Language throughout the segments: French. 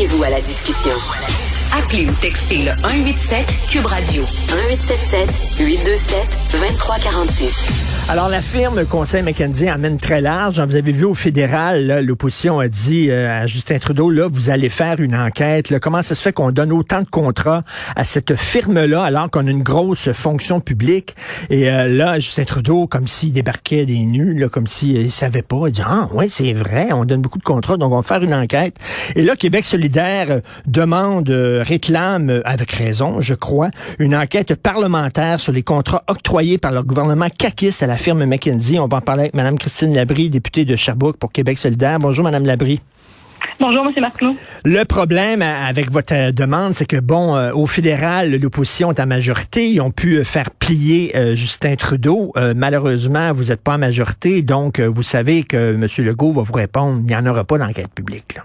Joignez-vous à la discussion. Appelez ou textez le 187 Cube Radio 1877 827 2346. Alors, la firme Conseil McKenzie amène très large. Vous avez vu au fédéral, l'opposition a dit euh, à Justin Trudeau, là, vous allez faire une enquête. Comment ça se fait qu'on donne autant de contrats à cette firme-là alors qu'on a une grosse fonction publique? Et euh, là, Justin Trudeau, comme s'il débarquait des nus, là, comme s'il ne savait pas, il dit, ah oui, c'est vrai, on donne beaucoup de contrats, donc on va faire une enquête. Et là, Québec solidaire euh, demande, réclame, avec raison, je crois, une enquête parlementaire sur les contrats octroyés par le gouvernement caquiste à la firme McKinsey. On va en parler avec Mme Christine Labrie, députée de Sherbrooke pour Québec solidaire. Bonjour, Mme Labrie. Bonjour, M. Marclot. Le problème avec votre euh, demande, c'est que, bon, euh, au fédéral, l'opposition est en majorité. Ils ont pu euh, faire plier Justin Trudeau. malheureusement, vous n'êtes pas en majorité, donc vous savez que M. Legault va vous répondre, il n'y en aura pas d'enquête publique. Là.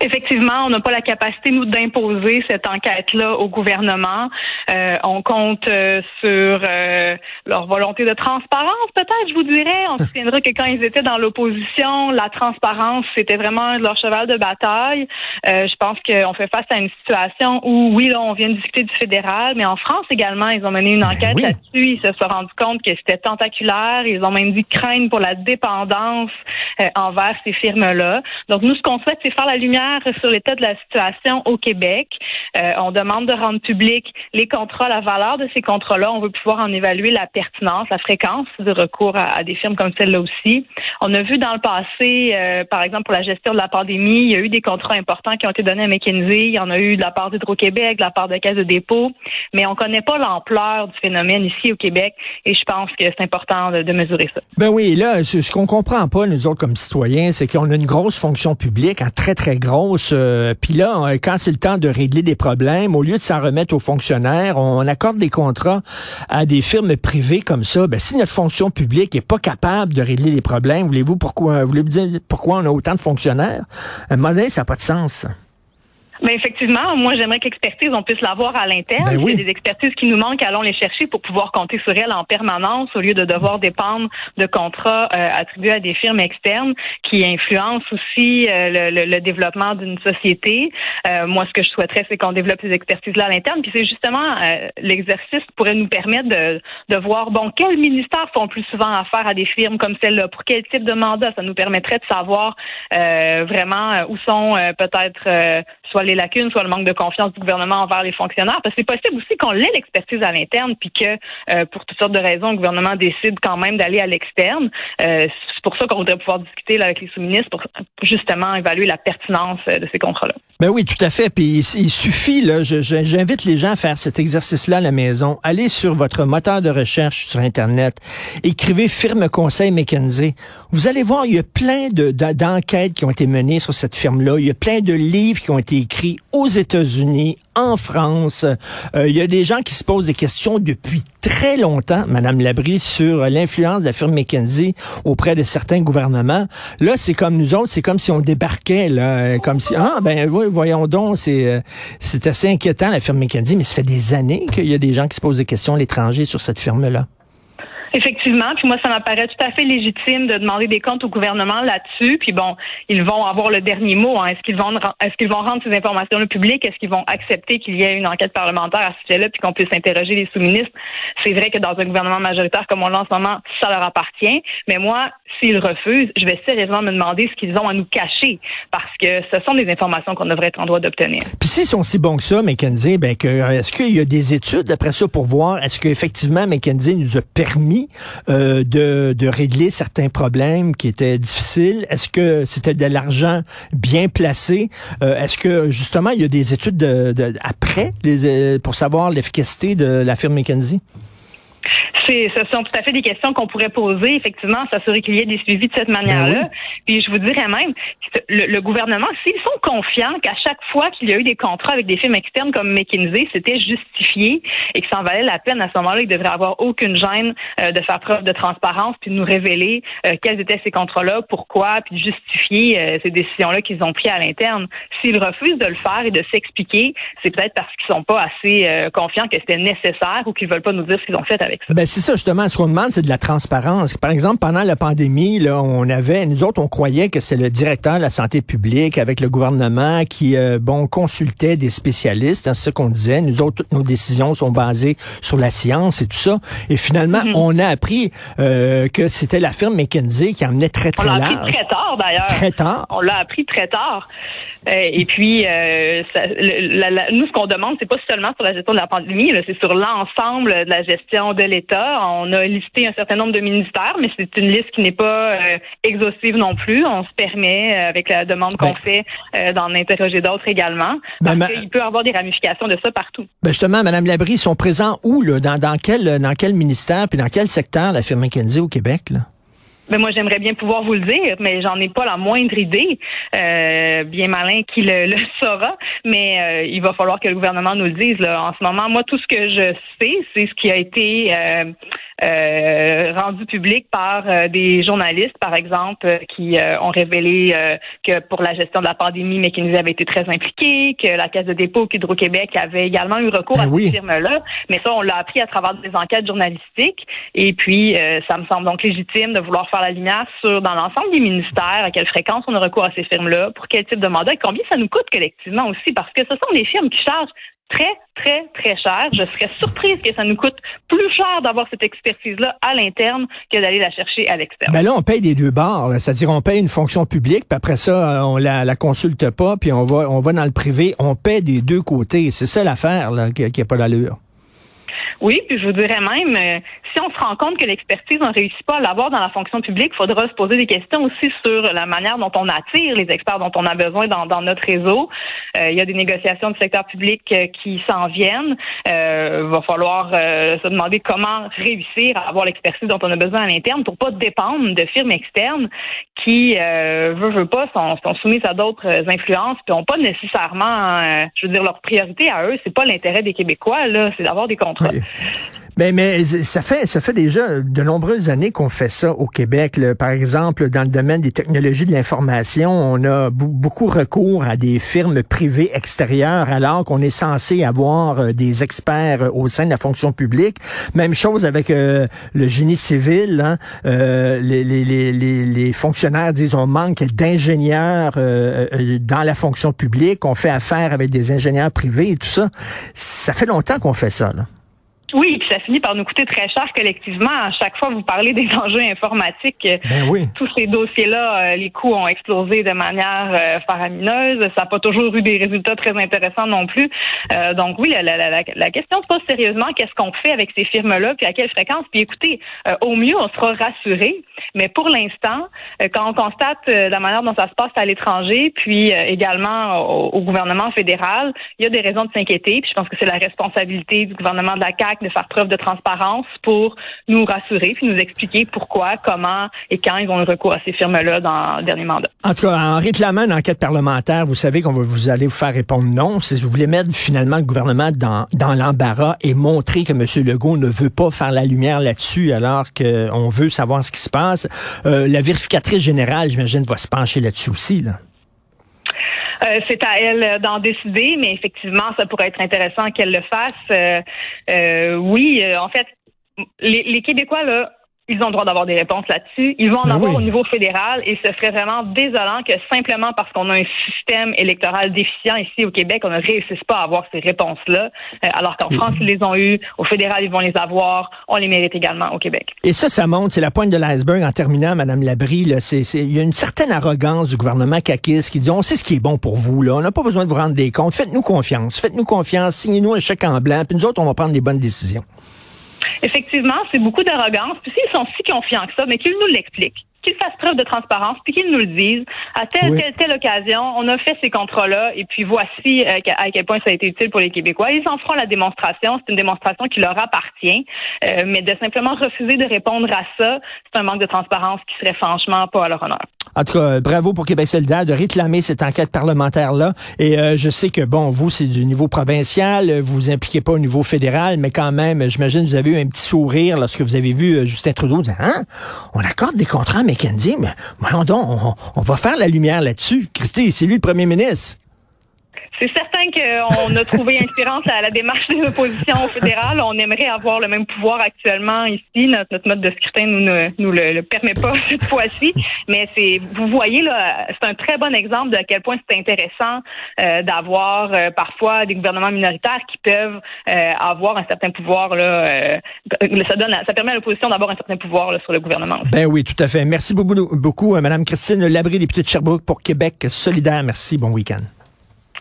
Effectivement, on n'a pas la capacité, nous, d'imposer cette enquête-là au gouvernement. Euh, on compte euh, sur euh, leur volonté de transparence, peut-être, je vous dirais. On se souviendra que quand ils étaient dans l'opposition, la transparence, c'était vraiment leur cheval de bataille. je pense qu'on fait face à une situation où, oui, là, on vient de discuter du fédéral, mais en France également, ils ont mené une ben enquête là-dessus. Ils se sont rendus compte que c'était tentaculaire. Ils ont même dit craindre pour la dépendance envers ces firmes-là. Donc, nous, ce qu'on souhaite, c'est faire la lumière sur l'état de la situation au Québec. Euh, on demande de rendre public les contrats, la valeur de ces contrats-là. On veut pouvoir en évaluer la pertinence, la fréquence de recours à, des firmes comme celle-là aussi. On a vu dans le passé, euh, par exemple, pour la gestion de la pandémie, il y a eu des contrats importants qui ont été donnés à McKinsey. Il y en a eu de la part d'Hydro-Québec, de la part de Caisse de dépôt, mais on ne connaît pas l'ampleur du phénomène ici au Québec et je pense que c'est important de, mesurer ça. Ben oui, là, ce, ce qu'on comprend pas, nous autres, comme citoyens, c'est qu'on a une grosse fonction publique, un très, très grosse euh, puis là, quand c'est le temps de régler des problèmes, au lieu de s'en remettre aux fonctionnaires, on accorde des contrats à des firmes privées comme ça. Ben, si notre fonction publique est pas capable de régler les problèmes, voulez-vous pourquoi voulez-vous dire pourquoi on a autant de fonctionnaires? Un moment ça n'a pas de sens. Mais effectivement, moi j'aimerais que l'expertise, on puisse l'avoir à l'interne. Ben Il y a des expertises qui nous manquent, allons les chercher pour pouvoir compter sur elles en permanence au lieu de devoir dépendre de contrats euh, attribués à des firmes externes qui influencent aussi euh, le, le, développement d'une société. Euh, moi, ce que je souhaiterais, c'est qu'on développe ces expertises-là à l'interne. Puis c'est justement l'exercice qui pourrait nous permettre de, de voir, bon, quels ministères font plus souvent affaire à des firmes comme celle-là, pour quel type de mandat? Ça nous permettrait de savoir vraiment où sont peut-être soit les lacunes, soit le manque de confiance du gouvernement envers les fonctionnaires. Parce que c'est possible aussi qu'on ait l'expertise à l'interne, puis que euh, pour toutes sortes de raisons, le gouvernement décide quand même d'aller à l'externe. Euh, c'est pour ça qu'on voudrait pouvoir discuter avec les sous-ministres pour justement évaluer la pertinence euh, de ces contrats-là. Ben oui, tout à fait. Puis il, suffit, là, j'invite les gens à faire cet exercice-là à la maison. Allez sur votre moteur de recherche sur Internet, écrivez firme conseil McKenzie. Vous allez voir, il y a plein d'enquêtes qui ont été menées sur cette firme-là. Il y a plein de livres qui ont été écrits aux États-Unis, en France. Euh, il y a des gens qui se posent des questions depuis très longtemps, Madame Labrie, sur l'influence de la firme McKenzie auprès de certains gouvernements. Là, c'est comme nous autres, c'est comme si on débarquait, là, comme si, ah, ben, voyons donc, c'est, euh, c'est assez inquiétant, la firme McKenzie, mais ça fait des années qu'il y a des gens qui se posent des questions à l'étranger sur cette firme-là. Effectivement, puis moi, ça m'apparaît tout à fait légitime de demander des comptes au gouvernement là-dessus. Puis bon, ils vont avoir le dernier mot. Hein. Est-ce qu'ils vont est-ce qu'ils vont rendre ces informations le public Est-ce qu'ils vont accepter qu'il y ait une enquête parlementaire à ce sujet-là, puis qu'on puisse interroger les sous-ministres? C'est vrai que dans un gouvernement majoritaire comme on l'a en ce moment, ça leur appartient. Mais moi, s'ils refusent, je vais sérieusement me demander ce qu'ils ont à nous cacher, parce que ce sont des informations qu'on devrait être en droit d'obtenir. Puis s'ils sont si bons que ça, McKenzie, ben que est-ce qu'il y a des études après ça pour voir est-ce qu'effectivement McKenzie nous a permis euh, de, de régler certains problèmes qui étaient difficiles? Est-ce que c'était de l'argent bien placé? Euh, est-ce que justement il y a des études de, après les, euh, pour savoir l'efficacité de la firme McKenzie? C'est, ce sont tout à fait des questions qu'on pourrait poser, effectivement, s'assurer qu'il y ait des suivis de cette manière-là. Ben Puis je vous dirais même, le, le gouvernement, s'ils sont confiants qu'à chaque fois qu'il y a eu des contrats avec des firmes externes comme McKinsey, c'était justifié et que ça en valait la peine à ce moment-là, ils devraient avoir aucune gêne euh, de faire preuve de transparence puis de nous révéler euh, quels étaient ces contrats-là, pourquoi, puis de justifier euh, ces décisions-là qu'ils ont prises à l'interne. S'ils refusent de le faire et de s'expliquer, c'est peut-être parce qu'ils sont pas assez confiants que c'était nécessaire ou qu'ils veulent pas nous dire ce qu'ils ont fait avec ça. Ben c'est ça justement. Ce qu'on demande, c'est de la transparence. Par exemple, pendant la pandémie, là, on avait, nous autres, on croyait que c'est le directeur de la santé publique avec le gouvernement qui, euh, bon, consultait des spécialistes. Hein, c'est ce qu'on disait. Nous autres, toutes nos décisions sont basées sur la science et tout ça. Et finalement, Mhm. on a appris euh, que c'était la firme McKinsey qui emmenait très On très l'a appris large. très tard, d'ailleurs. Très tard. On l'a appris très tard. Euh, et puis, euh, ça- le- la- la- nous, ce qu'on demande, c'est pas seulement sur la gestion de la pandémie, c'est sur l'ensemble de la gestion de l'État. On a listé un certain nombre de ministères, mais c'est une liste qui n'est pas euh, exhaustive non plus. On se permet, euh, avec la demande qu'on Ben. fait, euh, d'en interroger d'autres également, Ben, parce ma- qu'il peut y avoir des ramifications de ça partout. Ben justement, Madame Labrie, ils sont présents où là? Dans, dans quel dans quel ministère puis dans quel secteur la firme McKinsey au Québec là? Mais moi, j'aimerais bien pouvoir vous le dire, mais j'en ai pas la moindre idée. Euh, bien malin qui le, le saura, mais euh, il va falloir que le gouvernement nous le dise. Là. En ce moment, moi, tout ce que je sais, c'est ce qui a été euh, euh, rendu public par euh, des journalistes, par exemple, euh, qui euh, ont révélé euh, que pour la gestion de la pandémie, McKinsey avait été très impliqué, que la Caisse de dépôt Hydro-Québec avait également eu recours Ben à oui. ces firmes-là. Mais ça, on l'a appris à travers des enquêtes journalistiques. Et puis, euh, ça me semble donc légitime de vouloir faire la lumière sur, dans l'ensemble des ministères, à quelle fréquence on a recours à ces firmes-là, pour quel type de mandat et combien ça nous coûte collectivement aussi, parce que ce sont des firmes qui chargent très, très, très cher. Je serais surprise que ça nous coûte plus cher d'avoir cette expertise-là à l'interne que d'aller la chercher à l'externe. Ben là, on paye des deux là. C'est-à-dire, on paye une fonction publique, puis après ça, euh, on la, la consulte pas, puis on va, on va dans le privé. On paie des deux côtés. C'est ça l'affaire là, qui, qui a pas d'allure. Oui, puis je vous dirais même, euh, si on se rend compte que l'expertise, on ne réussit pas à l'avoir dans la fonction publique, il faudra se poser des questions aussi sur la manière dont on attire les experts dont on a besoin dans, notre réseau. Euh, il y a des négociations du secteur public euh, qui s'en viennent. Il va falloir euh, se demander comment réussir à avoir l'expertise dont on a besoin à l'interne pour pas dépendre de firmes externes qui, euh, veut, pas, sont, soumises à d'autres euh, influences, puis ont pas nécessairement, euh, je veux dire, leur priorité à eux, c'est pas l'intérêt des Québécois, là, c'est d'avoir des contrats. Ben, mais ça fait ça fait déjà de nombreuses années qu'on fait ça au Québec. Par exemple, dans le domaine des technologies de l'information, on a beaucoup recours à des firmes privées extérieures, alors qu'on est censé avoir euh, des experts euh, au sein de la fonction publique. Même chose avec euh, le génie civil. hein. Euh, les, les, les, les, fonctionnaires disent on manque d'ingénieurs dans la fonction publique. On fait affaire avec des ingénieurs privés et tout ça. Ça fait longtemps qu'on fait ça. Là. Oui, puis ça finit par nous coûter très cher collectivement. À chaque fois vous parlez des enjeux informatiques, euh, Ben oui. tous ces dossiers-là, euh, les coûts ont explosé de manière euh, faramineuse. Ça n'a pas toujours eu des résultats très intéressants non plus. Euh, donc oui, la, la, la, la question se pose sérieusement, qu'est-ce qu'on fait avec ces firmes-là, puis à quelle fréquence? Puis écoutez, euh, au mieux, on sera rassuré, mais pour l'instant, euh, quand on constate la manière dont ça se passe à l'étranger, puis également au, au gouvernement fédéral, il y a des raisons de s'inquiéter, puis je pense que c'est la responsabilité du gouvernement de la CAQ de faire preuve de transparence pour nous rassurer puis nous expliquer pourquoi, comment et quand ils ont eu recours à ces firmes-là dans le dernier mandat. En tout cas, en réclamant une enquête parlementaire, vous savez qu'on va vous allez vous faire répondre non. Si vous voulez mettre finalement le gouvernement dans, dans l'embarras et montrer que M. Legault ne veut pas faire la lumière là-dessus alors qu'on veut savoir ce qui se passe, euh, la vérificatrice générale, j'imagine, va se pencher là-dessus aussi. Là. Euh, c'est à elle d'en décider, mais effectivement, ça pourrait être intéressant qu'elle le fasse. Euh, euh, oui, euh, en fait, les, les Québécois, là, ils ont le droit d'avoir des réponses là-dessus. Ils vont en Ben avoir oui. au niveau fédéral et ce serait vraiment désolant que simplement parce qu'on a un système électoral déficient ici au Québec, on ne réussisse pas à avoir ces réponses-là, euh, alors qu'en France, ils les ont eues, au fédéral, ils vont les avoir, on les mérite également au Québec. Et ça, ça monte, c'est la pointe de l'iceberg en terminant, Madame Labrie. Là, c'est, c'est- il y a une certaine arrogance du gouvernement caquiste qui dit on sait ce qui est bon pour vous, là. On n'a pas besoin de vous rendre des comptes. Faites-nous confiance. Faites-nous confiance. Signez-nous un chèque en blanc. Puis nous autres, on va prendre les bonnes décisions. Effectivement, c'est beaucoup d'arrogance. Puis s'ils sont si confiants que ça, mais qu'ils nous l'expliquent. qu'ils fassent preuve de transparence, puis qu'ils nous le disent. À telle, telle, telle occasion, on a fait ces contrats-là, et puis voici euh, à quel point ça a été utile pour les Québécois. Ils en feront la démonstration. C'est une démonstration qui leur appartient. Euh, mais de simplement refuser de répondre à ça, c'est un manque de transparence qui serait franchement pas à leur honneur. En tout cas, bravo pour Québec solidaire de réclamer cette enquête parlementaire-là. Et euh, je sais que, bon, vous, c'est du niveau provincial, vous vous impliquez pas au niveau fédéral, mais quand même, j'imagine vous avez eu un petit sourire lorsque vous avez vu euh, Justin Trudeau dire, hein, on accorde des contrats à McKenzie, mais voyons donc, on, on va faire la lumière là-dessus. Christy, c'est lui le premier ministre. C'est certain qu'on a trouvé inspirante la, la démarche de l'opposition fédérale. On aimerait avoir le même pouvoir actuellement ici. Notre, mode de scrutin nous ne nous le, permet pas cette fois-ci. Mais c'est, vous voyez là, c'est un très bon exemple de à quel point c'est intéressant euh, d'avoir euh, parfois des gouvernements minoritaires qui peuvent euh, avoir un certain pouvoir là. ça donne, ça permet à l'opposition d'avoir un certain pouvoir sur le gouvernement. Ben oui, tout à fait. Merci beaucoup, beaucoup, Madame Christine Labrie, députée de Sherbrooke pour Québec solidaire. Merci. Bon week-end.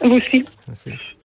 Vous aussi. Merci.